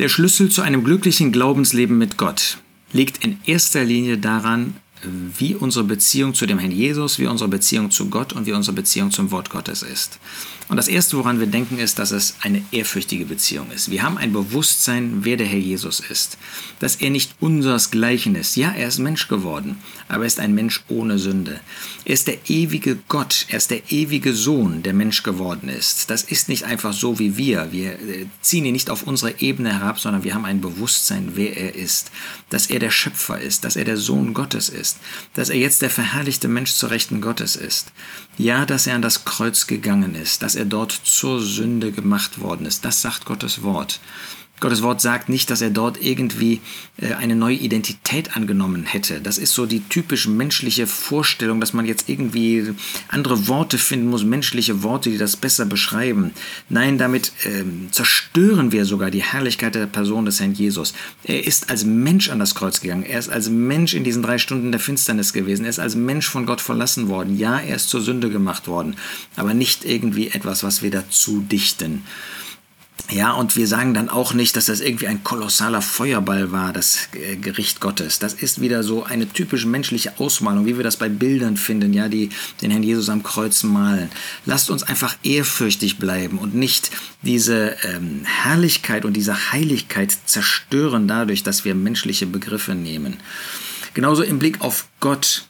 Der Schlüssel zu einem glücklichen Glaubensleben mit Gott liegt in erster Linie daran, wie unsere Beziehung zu dem Herrn Jesus, wie unsere Beziehung zu Gott und wie unsere Beziehung zum Wort Gottes ist. Und das Erste, woran wir denken, ist, dass es eine ehrfürchtige Beziehung ist. Wir haben ein Bewusstsein, wer der Herr Jesus ist. Dass er nicht unsersgleichen ist. Ja, er ist Mensch geworden, aber er ist ein Mensch ohne Sünde. Er ist der ewige Gott, er ist der ewige Sohn, der Mensch geworden ist. Das ist nicht einfach so wie wir. Wir äh, ziehen ihn nicht auf unsere Ebene herab, sondern wir haben ein Bewusstsein, wer er ist. Dass er der Schöpfer ist, dass er der Sohn Gottes ist, dass er jetzt der verherrlichte Mensch zur Rechten Gottes ist. Ja, dass er an das Kreuz gegangen ist, dass er dort zur Sünde gemacht worden ist. Das sagt Gottes Wort. Gottes Wort sagt nicht, dass er dort irgendwie äh, eine neue Identität angenommen hätte. Das ist so die typisch menschliche Vorstellung, dass man jetzt irgendwie andere Worte finden muss, menschliche Worte, die das besser beschreiben. Nein, damit ähm, zerstören wir sogar die Herrlichkeit der Person des Herrn Jesus. Er ist als Mensch an das Kreuz gegangen. Er ist als Mensch in diesen drei Stunden der Finsternis gewesen. Er ist als Mensch von Gott verlassen worden. Ja, er ist zur Sünde gemacht worden, aber nicht irgendwie etwas, was wir dazu dichten. Ja, und wir sagen dann auch nicht, dass das irgendwie ein kolossaler Feuerball war, das äh, Gericht Gottes. Das ist wieder so eine typisch menschliche Ausmalung, wie wir das bei Bildern finden, ja, die den Herrn Jesus am Kreuz malen. Lasst uns einfach ehrfürchtig bleiben und nicht diese ähm, Herrlichkeit und diese Heiligkeit zerstören dadurch, dass wir menschliche Begriffe nehmen. Genauso im Blick auf Gott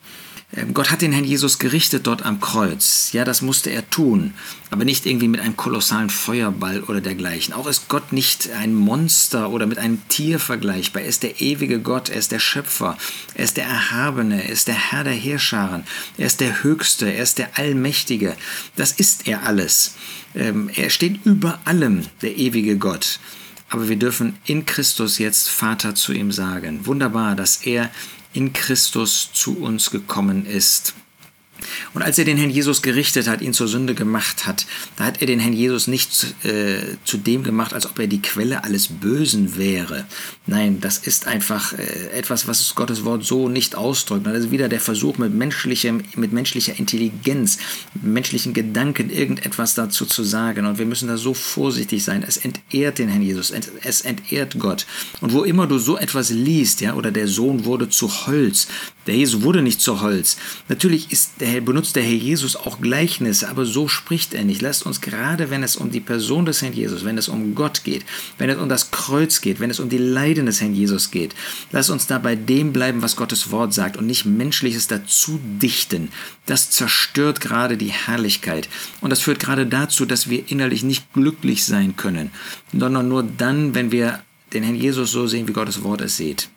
Gott hat den Herrn Jesus gerichtet dort am Kreuz. Ja, das musste er tun, aber nicht irgendwie mit einem kolossalen Feuerball oder dergleichen. Auch ist Gott nicht ein Monster oder mit einem Tier vergleichbar. Er ist der ewige Gott, er ist der Schöpfer, er ist der Erhabene, er ist der Herr der Herrscharen, er ist der Höchste, er ist der Allmächtige. Das ist er alles. Ähm, er steht über allem, der ewige Gott. Aber wir dürfen in Christus jetzt Vater zu ihm sagen. Wunderbar, dass er in Christus zu uns gekommen ist. Und als er den Herrn Jesus gerichtet hat, ihn zur Sünde gemacht hat, da hat er den Herrn Jesus nicht äh, zu dem gemacht, als ob er die Quelle alles Bösen wäre. Nein, das ist einfach äh, etwas, was Gottes Wort so nicht ausdrückt. Das ist wieder der Versuch mit, menschlichem, mit menschlicher Intelligenz, mit menschlichen Gedanken irgendetwas dazu zu sagen. Und wir müssen da so vorsichtig sein. Es entehrt den Herrn Jesus, es entehrt Gott. Und wo immer du so etwas liest, ja, oder der Sohn wurde zu Holz, der Jesus wurde nicht zu Holz. Natürlich ist der benutzt der Herr Jesus auch Gleichnisse, aber so spricht er nicht. Lasst uns gerade, wenn es um die Person des Herrn Jesus, wenn es um Gott geht, wenn es um das Kreuz geht, wenn es um die Leiden des Herrn Jesus geht, lasst uns da bei dem bleiben, was Gottes Wort sagt und nicht Menschliches dazu dichten. Das zerstört gerade die Herrlichkeit und das führt gerade dazu, dass wir innerlich nicht glücklich sein können, sondern nur dann, wenn wir den Herrn Jesus so sehen, wie Gottes Wort es sieht.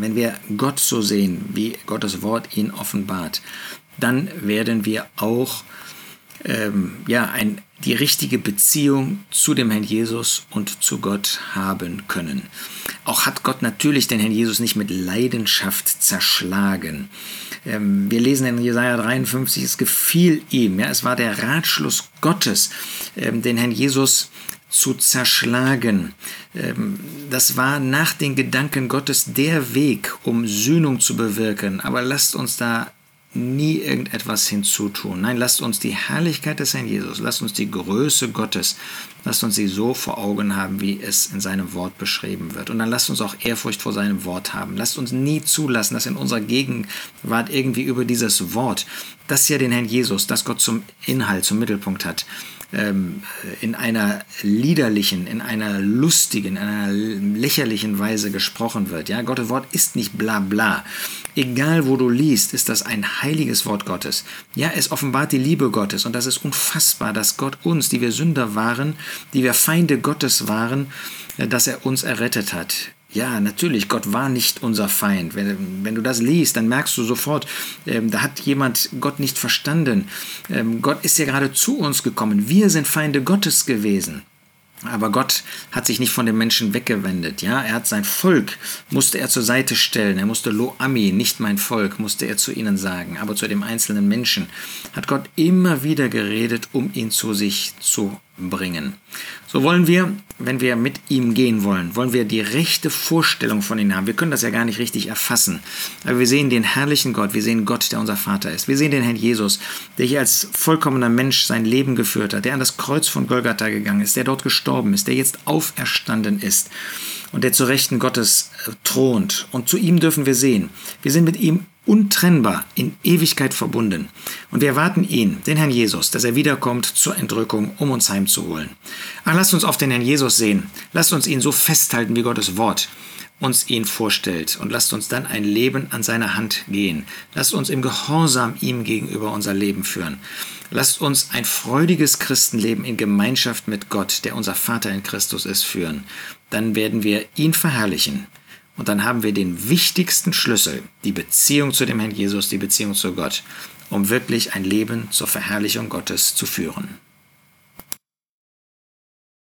Wenn wir Gott so sehen, wie Gottes Wort ihn offenbart, dann werden wir auch ähm, ja, ein, die richtige Beziehung zu dem Herrn Jesus und zu Gott haben können. Auch hat Gott natürlich den Herrn Jesus nicht mit Leidenschaft zerschlagen. Ähm, wir lesen in Jesaja 53, es gefiel ihm, ja, es war der Ratschluss Gottes, ähm, den Herrn Jesus zu zerschlagen. Ähm, das war nach den Gedanken Gottes der Weg, um Sühnung zu bewirken. Aber lasst uns da nie irgendetwas hinzutun. Nein, lasst uns die Herrlichkeit des Herrn Jesus, lasst uns die Größe Gottes, lasst uns sie so vor Augen haben, wie es in seinem Wort beschrieben wird. Und dann lasst uns auch Ehrfurcht vor seinem Wort haben. Lasst uns nie zulassen, dass in unserer Gegenwart irgendwie über dieses Wort, das ja den Herrn Jesus, das Gott zum Inhalt, zum Mittelpunkt hat, ähm, in einer liederlichen, in einer lustigen, in einer lächerlichen Weise gesprochen wird. Ja, Gottes Wort ist nicht bla bla. Egal wo du liest, ist das ein heiliges Wort Gottes. Ja, es offenbart die Liebe Gottes und das ist unfassbar, dass Gott uns, die wir Sünder waren, die wir Feinde Gottes waren, äh, dass er uns errettet hat. Ja, natürlich, Gott war nicht unser Feind. Wenn, wenn du das liest, dann merkst du sofort, ähm, da hat jemand Gott nicht verstanden. Ähm, Gott ist ja gerade zu uns gekommen. Wir sind Feinde Gottes gewesen. Aber Gott hat sich nicht von den Menschen weggewendet. Ja, er hat sein Volk, musste er zur Seite stellen. Er musste Lo Ami, nicht mein Volk, musste er zu ihnen sagen. Aber zu dem einzelnen Menschen hat Gott immer wieder geredet, um ihn zu sich zu bringen. So wollen wir, wenn wir mit ihm gehen wollen, wollen wir die rechte Vorstellung von ihm haben. Wir können das ja gar nicht richtig erfassen. Aber wir sehen den herrlichen Gott, wir sehen Gott, der unser Vater ist. Wir sehen den Herrn Jesus, der hier als vollkommener Mensch sein Leben geführt hat, der an das Kreuz von Golgatha gegangen ist, der dort gestorben ist, der jetzt auferstanden ist und der zu Rechten Gottes äh, thront. Und zu ihm dürfen wir sehen. Wir sind mit ihm untrennbar in Ewigkeit verbunden. Und wir erwarten ihn, den Herrn Jesus, dass er wiederkommt zur Entrückung, um uns heimzuholen. Ach, lasst uns auf den Herrn Jesus sehen. Lasst uns ihn so festhalten, wie Gottes Wort uns ihn vorstellt und lasst uns dann ein Leben an seiner Hand gehen. Lasst uns im Gehorsam ihm gegenüber unser Leben führen. Lasst uns ein freudiges Christenleben in Gemeinschaft mit Gott, der unser Vater in Christus ist, führen. Dann werden wir ihn verherrlichen und dann haben wir den wichtigsten Schlüssel, die Beziehung zu dem Herrn Jesus, die Beziehung zu Gott, um wirklich ein Leben zur Verherrlichung Gottes zu führen.